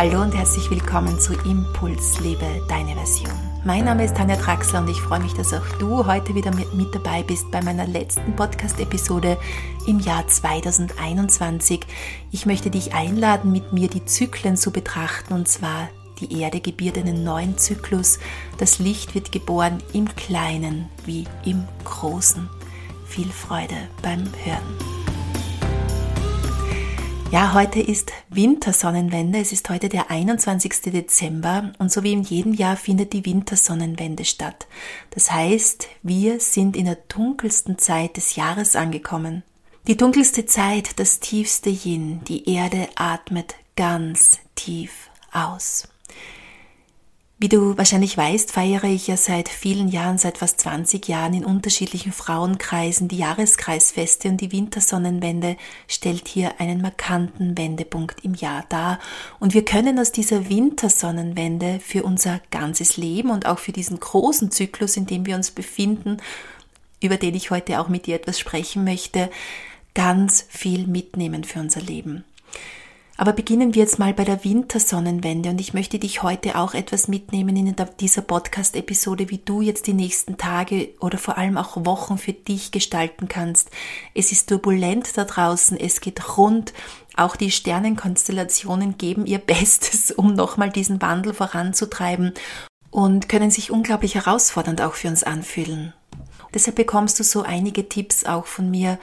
Hallo und herzlich willkommen zu Impuls Lebe deine Version. Mein Name ist Tanja Traxler und ich freue mich, dass auch du heute wieder mit, mit dabei bist bei meiner letzten Podcast-Episode im Jahr 2021. Ich möchte dich einladen, mit mir die Zyklen zu betrachten und zwar die Erde gebiert einen neuen Zyklus. Das Licht wird geboren im Kleinen wie im Großen. Viel Freude beim Hören. Ja, heute ist Wintersonnenwende. Es ist heute der 21. Dezember und so wie in jedem Jahr findet die Wintersonnenwende statt. Das heißt, wir sind in der dunkelsten Zeit des Jahres angekommen. Die dunkelste Zeit, das tiefste Yin. Die Erde atmet ganz tief aus. Wie du wahrscheinlich weißt, feiere ich ja seit vielen Jahren, seit fast 20 Jahren in unterschiedlichen Frauenkreisen die Jahreskreisfeste und die Wintersonnenwende stellt hier einen markanten Wendepunkt im Jahr dar. Und wir können aus dieser Wintersonnenwende für unser ganzes Leben und auch für diesen großen Zyklus, in dem wir uns befinden, über den ich heute auch mit dir etwas sprechen möchte, ganz viel mitnehmen für unser Leben. Aber beginnen wir jetzt mal bei der Wintersonnenwende und ich möchte dich heute auch etwas mitnehmen in dieser Podcast-Episode, wie du jetzt die nächsten Tage oder vor allem auch Wochen für dich gestalten kannst. Es ist turbulent da draußen, es geht rund, auch die Sternenkonstellationen geben ihr Bestes, um nochmal diesen Wandel voranzutreiben und können sich unglaublich herausfordernd auch für uns anfühlen. Deshalb bekommst du so einige Tipps auch von mir,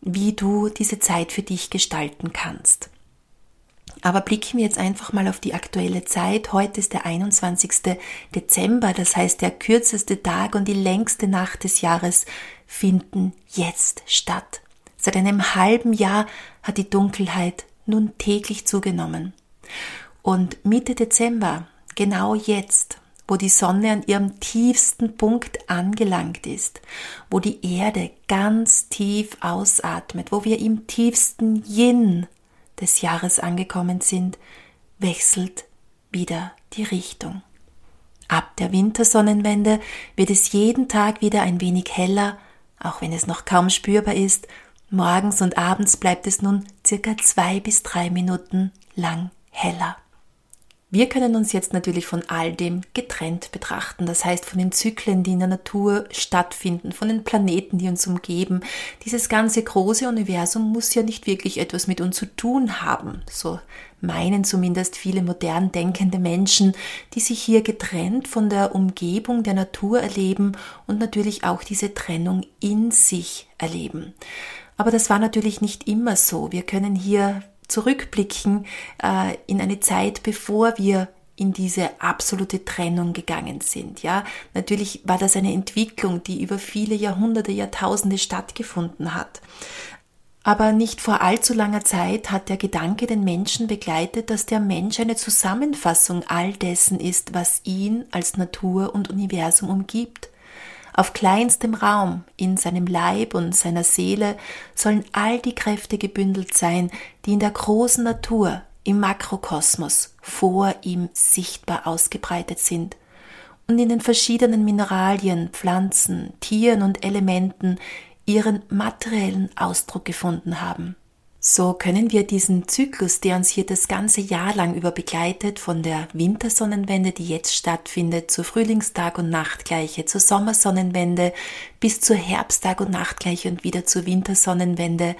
wie du diese Zeit für dich gestalten kannst. Aber blicken wir jetzt einfach mal auf die aktuelle Zeit. Heute ist der 21. Dezember, das heißt der kürzeste Tag und die längste Nacht des Jahres finden jetzt statt. Seit einem halben Jahr hat die Dunkelheit nun täglich zugenommen. Und Mitte Dezember, genau jetzt, wo die Sonne an ihrem tiefsten Punkt angelangt ist, wo die Erde ganz tief ausatmet, wo wir im tiefsten Yin des Jahres angekommen sind, wechselt wieder die Richtung. Ab der Wintersonnenwende wird es jeden Tag wieder ein wenig heller, auch wenn es noch kaum spürbar ist. Morgens und abends bleibt es nun circa zwei bis drei Minuten lang heller. Wir können uns jetzt natürlich von all dem getrennt betrachten, das heißt von den Zyklen, die in der Natur stattfinden, von den Planeten, die uns umgeben. Dieses ganze große Universum muss ja nicht wirklich etwas mit uns zu tun haben, so meinen zumindest viele modern denkende Menschen, die sich hier getrennt von der Umgebung der Natur erleben und natürlich auch diese Trennung in sich erleben. Aber das war natürlich nicht immer so. Wir können hier zurückblicken äh, in eine Zeit, bevor wir in diese absolute Trennung gegangen sind. Ja, natürlich war das eine Entwicklung, die über viele Jahrhunderte, Jahrtausende stattgefunden hat. Aber nicht vor allzu langer Zeit hat der Gedanke den Menschen begleitet, dass der Mensch eine Zusammenfassung all dessen ist, was ihn als Natur und Universum umgibt. Auf kleinstem Raum in seinem Leib und seiner Seele sollen all die Kräfte gebündelt sein, die in der großen Natur, im Makrokosmos vor ihm sichtbar ausgebreitet sind und in den verschiedenen Mineralien, Pflanzen, Tieren und Elementen ihren materiellen Ausdruck gefunden haben. So können wir diesen Zyklus, der uns hier das ganze Jahr lang über begleitet, von der Wintersonnenwende, die jetzt stattfindet, zur Frühlingstag- und Nachtgleiche, zur Sommersonnenwende bis zur Herbsttag- und Nachtgleiche und wieder zur Wintersonnenwende,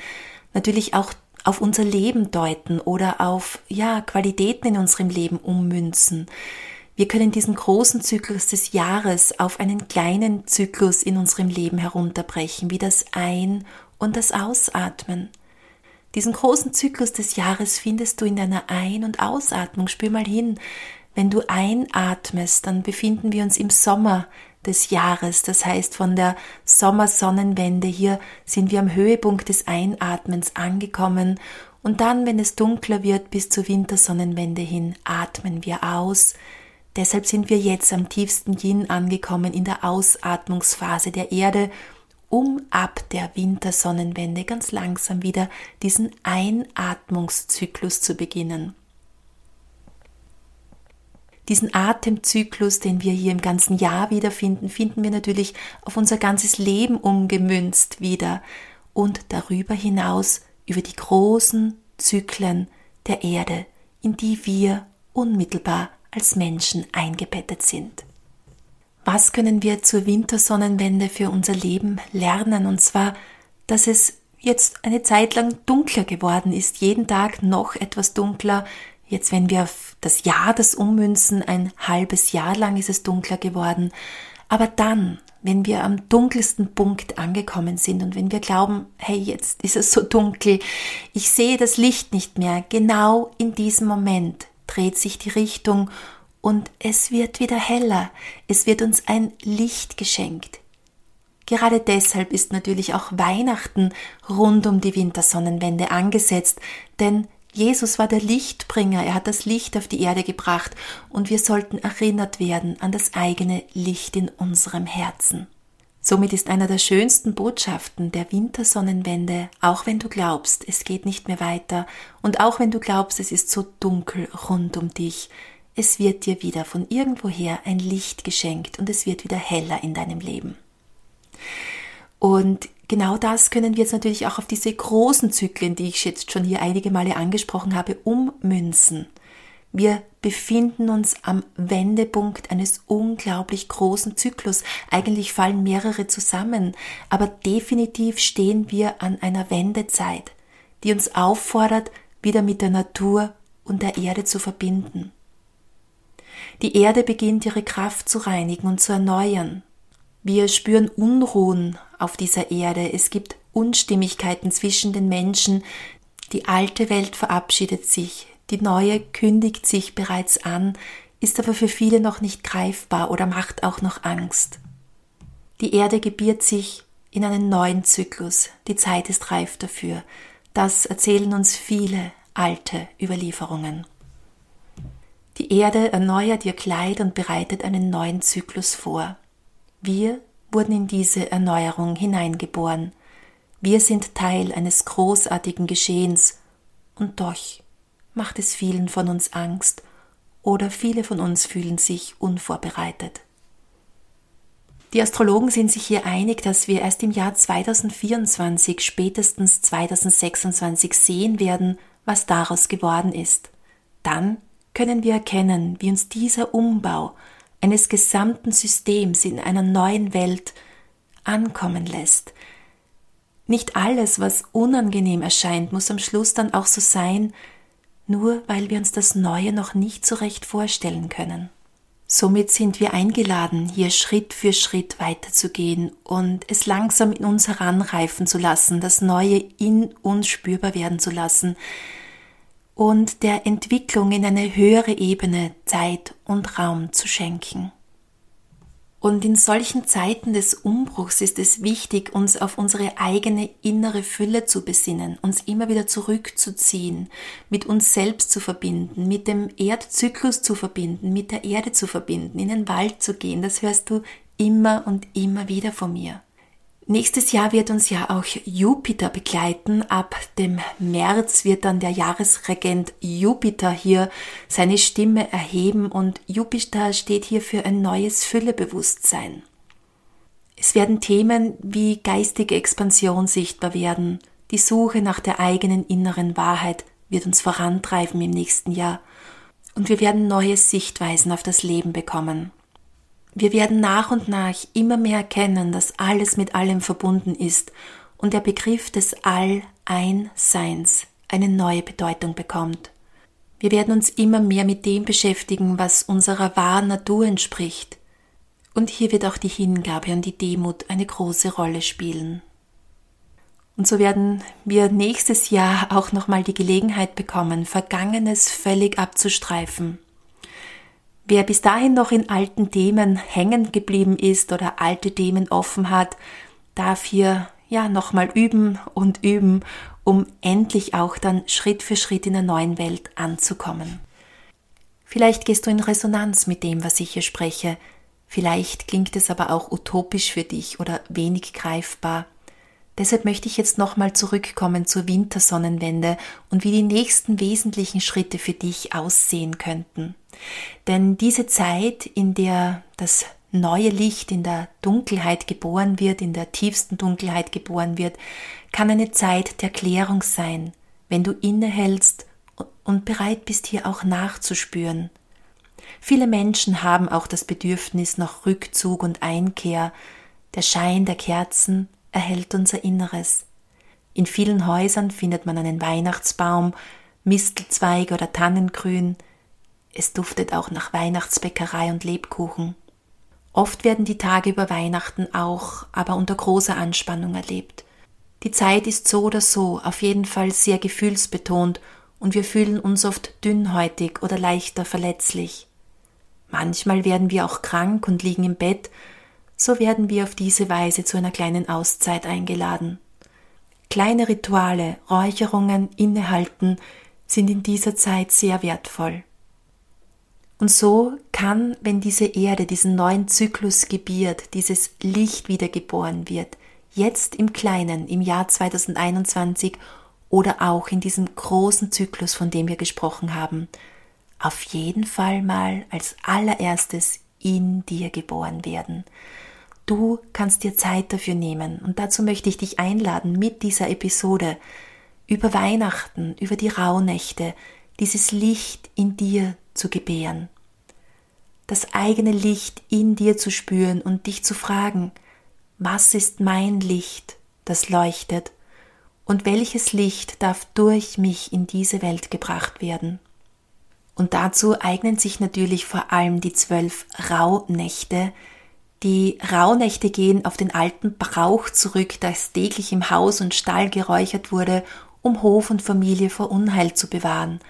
natürlich auch auf unser Leben deuten oder auf, ja, Qualitäten in unserem Leben ummünzen. Wir können diesen großen Zyklus des Jahres auf einen kleinen Zyklus in unserem Leben herunterbrechen, wie das Ein- und das Ausatmen. Diesen großen Zyklus des Jahres findest du in deiner Ein- und Ausatmung. Spür mal hin. Wenn du einatmest, dann befinden wir uns im Sommer des Jahres. Das heißt, von der Sommersonnenwende hier sind wir am Höhepunkt des Einatmens angekommen. Und dann, wenn es dunkler wird, bis zur Wintersonnenwende hin, atmen wir aus. Deshalb sind wir jetzt am tiefsten Yin angekommen in der Ausatmungsphase der Erde um ab der Wintersonnenwende ganz langsam wieder diesen Einatmungszyklus zu beginnen. Diesen Atemzyklus, den wir hier im ganzen Jahr wiederfinden, finden wir natürlich auf unser ganzes Leben umgemünzt wieder und darüber hinaus über die großen Zyklen der Erde, in die wir unmittelbar als Menschen eingebettet sind. Was können wir zur Wintersonnenwende für unser Leben lernen? Und zwar, dass es jetzt eine Zeit lang dunkler geworden ist, jeden Tag noch etwas dunkler. Jetzt, wenn wir auf das Jahr das ummünzen, ein halbes Jahr lang ist es dunkler geworden. Aber dann, wenn wir am dunkelsten Punkt angekommen sind und wenn wir glauben, hey, jetzt ist es so dunkel, ich sehe das Licht nicht mehr, genau in diesem Moment dreht sich die Richtung und es wird wieder heller, es wird uns ein Licht geschenkt. Gerade deshalb ist natürlich auch Weihnachten rund um die Wintersonnenwende angesetzt, denn Jesus war der Lichtbringer, er hat das Licht auf die Erde gebracht und wir sollten erinnert werden an das eigene Licht in unserem Herzen. Somit ist einer der schönsten Botschaften der Wintersonnenwende, auch wenn du glaubst, es geht nicht mehr weiter und auch wenn du glaubst, es ist so dunkel rund um dich, es wird dir wieder von irgendwoher ein Licht geschenkt und es wird wieder heller in deinem Leben. Und genau das können wir jetzt natürlich auch auf diese großen Zyklen, die ich jetzt schon hier einige Male angesprochen habe, ummünzen. Wir befinden uns am Wendepunkt eines unglaublich großen Zyklus. Eigentlich fallen mehrere zusammen, aber definitiv stehen wir an einer Wendezeit, die uns auffordert, wieder mit der Natur und der Erde zu verbinden. Die Erde beginnt ihre Kraft zu reinigen und zu erneuern. Wir spüren Unruhen auf dieser Erde. Es gibt Unstimmigkeiten zwischen den Menschen. Die alte Welt verabschiedet sich. Die neue kündigt sich bereits an, ist aber für viele noch nicht greifbar oder macht auch noch Angst. Die Erde gebiert sich in einen neuen Zyklus. Die Zeit ist reif dafür. Das erzählen uns viele alte Überlieferungen. Die Erde erneuert ihr Kleid und bereitet einen neuen Zyklus vor. Wir wurden in diese Erneuerung hineingeboren. Wir sind Teil eines großartigen Geschehens, und doch macht es vielen von uns Angst oder viele von uns fühlen sich unvorbereitet. Die Astrologen sind sich hier einig, dass wir erst im Jahr 2024, spätestens 2026 sehen werden, was daraus geworden ist. Dann können wir erkennen, wie uns dieser Umbau eines gesamten Systems in einer neuen Welt ankommen lässt. Nicht alles, was unangenehm erscheint, muss am Schluss dann auch so sein, nur weil wir uns das Neue noch nicht so recht vorstellen können. Somit sind wir eingeladen, hier Schritt für Schritt weiterzugehen und es langsam in uns heranreifen zu lassen, das Neue in uns spürbar werden zu lassen, und der Entwicklung in eine höhere Ebene Zeit und Raum zu schenken. Und in solchen Zeiten des Umbruchs ist es wichtig, uns auf unsere eigene innere Fülle zu besinnen, uns immer wieder zurückzuziehen, mit uns selbst zu verbinden, mit dem Erdzyklus zu verbinden, mit der Erde zu verbinden, in den Wald zu gehen. Das hörst du immer und immer wieder von mir. Nächstes Jahr wird uns ja auch Jupiter begleiten. Ab dem März wird dann der Jahresregent Jupiter hier seine Stimme erheben und Jupiter steht hier für ein neues Füllebewusstsein. Es werden Themen wie geistige Expansion sichtbar werden. Die Suche nach der eigenen inneren Wahrheit wird uns vorantreiben im nächsten Jahr. Und wir werden neue Sichtweisen auf das Leben bekommen. Wir werden nach und nach immer mehr erkennen, dass alles mit allem verbunden ist und der Begriff des All-Ein-Seins eine neue Bedeutung bekommt. Wir werden uns immer mehr mit dem beschäftigen, was unserer wahren Natur entspricht. Und hier wird auch die Hingabe und die Demut eine große Rolle spielen. Und so werden wir nächstes Jahr auch nochmal die Gelegenheit bekommen, Vergangenes völlig abzustreifen Wer bis dahin noch in alten Themen hängen geblieben ist oder alte Themen offen hat, darf hier ja nochmal üben und üben, um endlich auch dann Schritt für Schritt in der neuen Welt anzukommen. Vielleicht gehst du in Resonanz mit dem, was ich hier spreche. Vielleicht klingt es aber auch utopisch für dich oder wenig greifbar. Deshalb möchte ich jetzt nochmal zurückkommen zur Wintersonnenwende und wie die nächsten wesentlichen Schritte für dich aussehen könnten. Denn diese Zeit, in der das neue Licht in der Dunkelheit geboren wird, in der tiefsten Dunkelheit geboren wird, kann eine Zeit der Klärung sein, wenn du innehältst und bereit bist hier auch nachzuspüren. Viele Menschen haben auch das Bedürfnis nach Rückzug und Einkehr. Der Schein der Kerzen erhält unser Inneres. In vielen Häusern findet man einen Weihnachtsbaum, Mistelzweige oder Tannengrün. Es duftet auch nach Weihnachtsbäckerei und Lebkuchen. Oft werden die Tage über Weihnachten auch, aber unter großer Anspannung erlebt. Die Zeit ist so oder so auf jeden Fall sehr gefühlsbetont und wir fühlen uns oft dünnhäutig oder leichter verletzlich. Manchmal werden wir auch krank und liegen im Bett, so werden wir auf diese Weise zu einer kleinen Auszeit eingeladen. Kleine Rituale, Räucherungen, Innehalten sind in dieser Zeit sehr wertvoll. Und so kann, wenn diese Erde diesen neuen Zyklus gebiert, dieses Licht wiedergeboren wird, jetzt im Kleinen, im Jahr 2021 oder auch in diesem großen Zyklus, von dem wir gesprochen haben, auf jeden Fall mal als allererstes in dir geboren werden. Du kannst dir Zeit dafür nehmen und dazu möchte ich dich einladen mit dieser Episode über Weihnachten, über die Rauhnächte, dieses Licht in dir zu gebären. Das eigene Licht in dir zu spüren und dich zu fragen, was ist mein Licht, das leuchtet, und welches Licht darf durch mich in diese Welt gebracht werden. Und dazu eignen sich natürlich vor allem die zwölf Rauhnächte, die Rauhnächte gehen auf den alten Brauch zurück, das täglich im Haus und Stall geräuchert wurde, um Hof und Familie vor Unheil zu bewahren.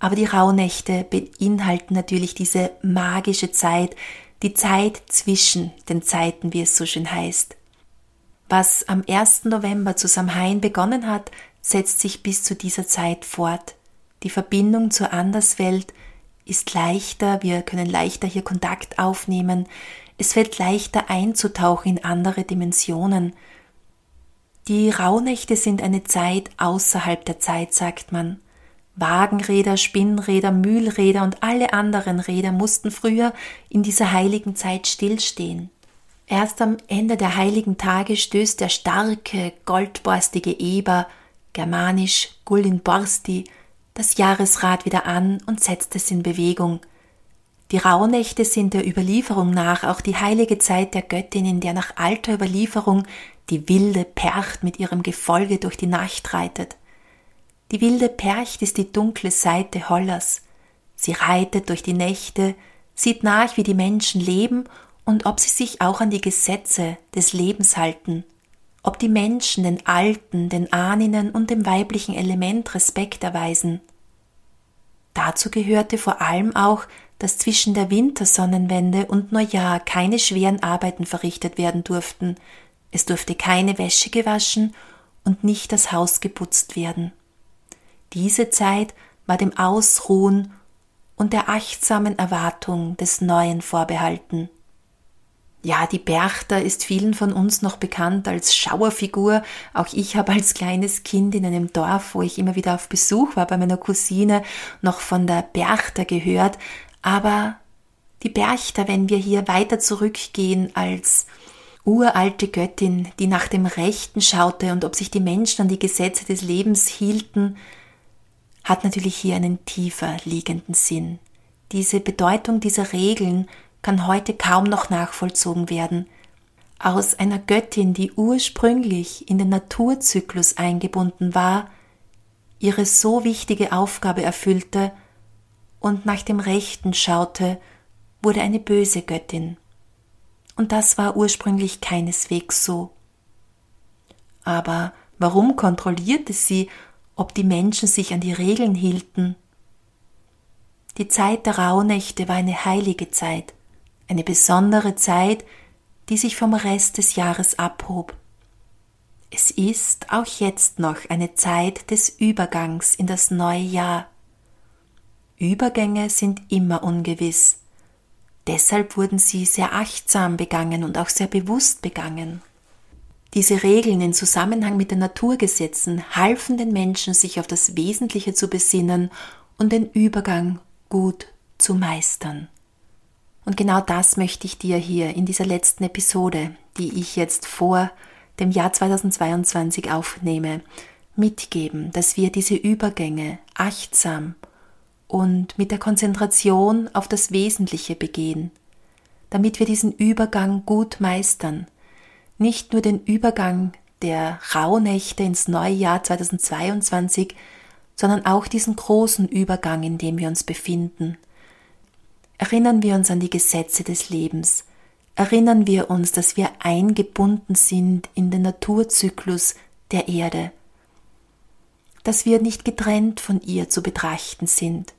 Aber die Rauhnächte beinhalten natürlich diese magische Zeit, die Zeit zwischen den Zeiten, wie es so schön heißt. Was am 1. November zu Samhain begonnen hat, setzt sich bis zu dieser Zeit fort. Die Verbindung zur Anderswelt ist leichter, wir können leichter hier Kontakt aufnehmen, es fällt leichter einzutauchen in andere Dimensionen. Die Rauhnächte sind eine Zeit außerhalb der Zeit, sagt man. Wagenräder, Spinnräder, Mühlräder und alle anderen Räder mussten früher in dieser heiligen Zeit stillstehen. Erst am Ende der heiligen Tage stößt der starke, goldborstige Eber, germanisch Gullin Borsti, das Jahresrad wieder an und setzt es in Bewegung. Die Rauhnächte sind der Überlieferung nach auch die heilige Zeit der Göttin, in der nach alter Überlieferung die wilde Percht mit ihrem Gefolge durch die Nacht reitet. Die wilde Percht ist die dunkle Seite Hollers. Sie reitet durch die Nächte, sieht nach, wie die Menschen leben und ob sie sich auch an die Gesetze des Lebens halten, ob die Menschen den Alten, den Ahninnen und dem weiblichen Element Respekt erweisen. Dazu gehörte vor allem auch, dass zwischen der Wintersonnenwende und Neujahr keine schweren Arbeiten verrichtet werden durften, es durfte keine Wäsche gewaschen und nicht das Haus geputzt werden. Diese Zeit war dem Ausruhen und der achtsamen Erwartung des Neuen vorbehalten. Ja, die Berchta ist vielen von uns noch bekannt als Schauerfigur. Auch ich habe als kleines Kind in einem Dorf, wo ich immer wieder auf Besuch war bei meiner Cousine, noch von der Berchta gehört. Aber die Berchta, wenn wir hier weiter zurückgehen als uralte Göttin, die nach dem Rechten schaute und ob sich die Menschen an die Gesetze des Lebens hielten, hat natürlich hier einen tiefer liegenden Sinn. Diese Bedeutung dieser Regeln kann heute kaum noch nachvollzogen werden. Aus einer Göttin, die ursprünglich in den Naturzyklus eingebunden war, ihre so wichtige Aufgabe erfüllte und nach dem Rechten schaute, wurde eine böse Göttin. Und das war ursprünglich keineswegs so. Aber warum kontrollierte sie ob die Menschen sich an die Regeln hielten. Die Zeit der Rauhnächte war eine heilige Zeit, eine besondere Zeit, die sich vom Rest des Jahres abhob. Es ist auch jetzt noch eine Zeit des Übergangs in das neue Jahr. Übergänge sind immer ungewiss. Deshalb wurden sie sehr achtsam begangen und auch sehr bewusst begangen. Diese Regeln in Zusammenhang mit den Naturgesetzen halfen den Menschen, sich auf das Wesentliche zu besinnen und den Übergang gut zu meistern. Und genau das möchte ich dir hier in dieser letzten Episode, die ich jetzt vor dem Jahr 2022 aufnehme, mitgeben, dass wir diese Übergänge achtsam und mit der Konzentration auf das Wesentliche begehen, damit wir diesen Übergang gut meistern, nicht nur den Übergang der Rauhnächte ins neue Jahr 2022, sondern auch diesen großen Übergang, in dem wir uns befinden. Erinnern wir uns an die Gesetze des Lebens, erinnern wir uns, dass wir eingebunden sind in den Naturzyklus der Erde, dass wir nicht getrennt von ihr zu betrachten sind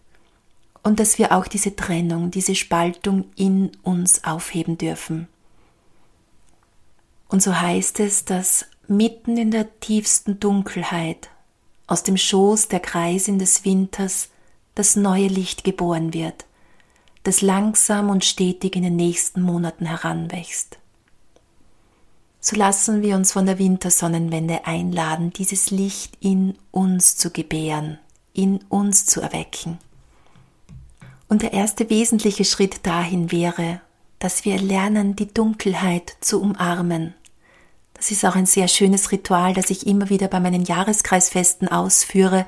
und dass wir auch diese Trennung, diese Spaltung in uns aufheben dürfen. Und so heißt es, dass mitten in der tiefsten Dunkelheit aus dem Schoß der Kreisin des Winters das neue Licht geboren wird, das langsam und stetig in den nächsten Monaten heranwächst. So lassen wir uns von der Wintersonnenwende einladen, dieses Licht in uns zu gebären, in uns zu erwecken. Und der erste wesentliche Schritt dahin wäre, dass wir lernen, die Dunkelheit zu umarmen, das ist auch ein sehr schönes Ritual, das ich immer wieder bei meinen Jahreskreisfesten ausführe,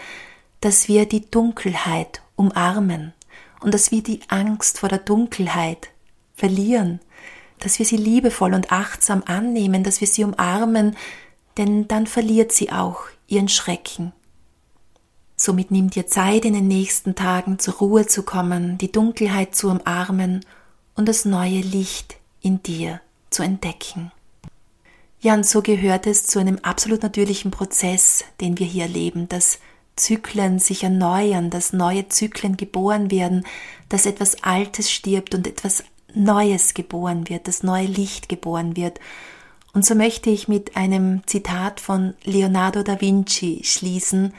dass wir die Dunkelheit umarmen und dass wir die Angst vor der Dunkelheit verlieren, dass wir sie liebevoll und achtsam annehmen, dass wir sie umarmen, denn dann verliert sie auch ihren Schrecken. Somit nimm dir Zeit in den nächsten Tagen zur Ruhe zu kommen, die Dunkelheit zu umarmen und das neue Licht in dir zu entdecken. Ja, und so gehört es zu einem absolut natürlichen Prozess, den wir hier erleben, dass Zyklen sich erneuern, dass neue Zyklen geboren werden, dass etwas Altes stirbt und etwas Neues geboren wird, das neue Licht geboren wird. Und so möchte ich mit einem Zitat von Leonardo da Vinci schließen,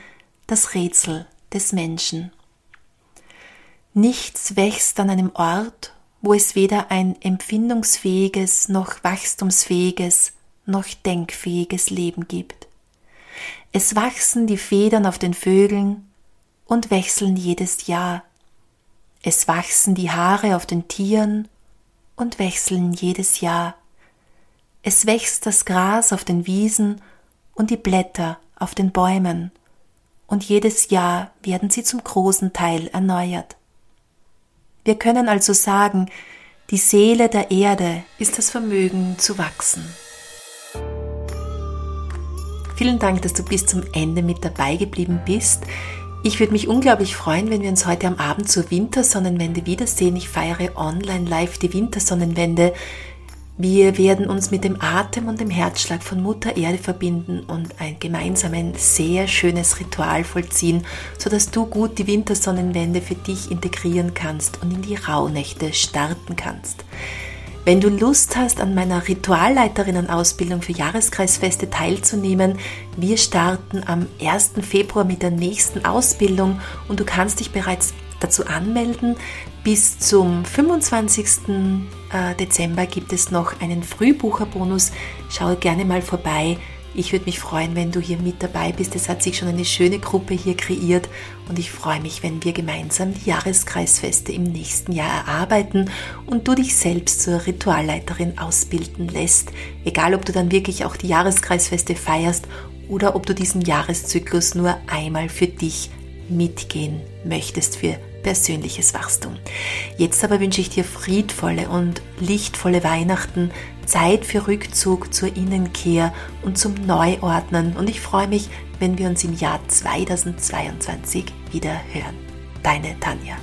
das Rätsel des Menschen. Nichts wächst an einem Ort, wo es weder ein empfindungsfähiges noch wachstumsfähiges noch denkfähiges Leben gibt. Es wachsen die Federn auf den Vögeln und wechseln jedes Jahr. Es wachsen die Haare auf den Tieren und wechseln jedes Jahr. Es wächst das Gras auf den Wiesen und die Blätter auf den Bäumen, und jedes Jahr werden sie zum großen Teil erneuert. Wir können also sagen, die Seele der Erde ist das Vermögen zu wachsen. Vielen Dank, dass du bis zum Ende mit dabei geblieben bist. Ich würde mich unglaublich freuen, wenn wir uns heute am Abend zur Wintersonnenwende wiedersehen. Ich feiere online live die Wintersonnenwende. Wir werden uns mit dem Atem und dem Herzschlag von Mutter Erde verbinden und ein gemeinsam ein sehr schönes Ritual vollziehen, sodass du gut die Wintersonnenwende für dich integrieren kannst und in die Rauhnächte starten kannst. Wenn du Lust hast, an meiner Ritualleiterinnen-Ausbildung für Jahreskreisfeste teilzunehmen, wir starten am 1. Februar mit der nächsten Ausbildung und du kannst dich bereits dazu anmelden. Bis zum 25. Äh, Dezember gibt es noch einen Frühbucherbonus. Schau gerne mal vorbei ich würde mich freuen, wenn du hier mit dabei bist. Es hat sich schon eine schöne Gruppe hier kreiert und ich freue mich, wenn wir gemeinsam die Jahreskreisfeste im nächsten Jahr erarbeiten und du dich selbst zur Ritualleiterin ausbilden lässt. Egal, ob du dann wirklich auch die Jahreskreisfeste feierst oder ob du diesen Jahreszyklus nur einmal für dich mitgehen möchtest für persönliches Wachstum. Jetzt aber wünsche ich dir friedvolle und lichtvolle Weihnachten, Zeit für Rückzug zur Innenkehr und zum Neuordnen und ich freue mich, wenn wir uns im Jahr 2022 wieder hören. Deine Tanja.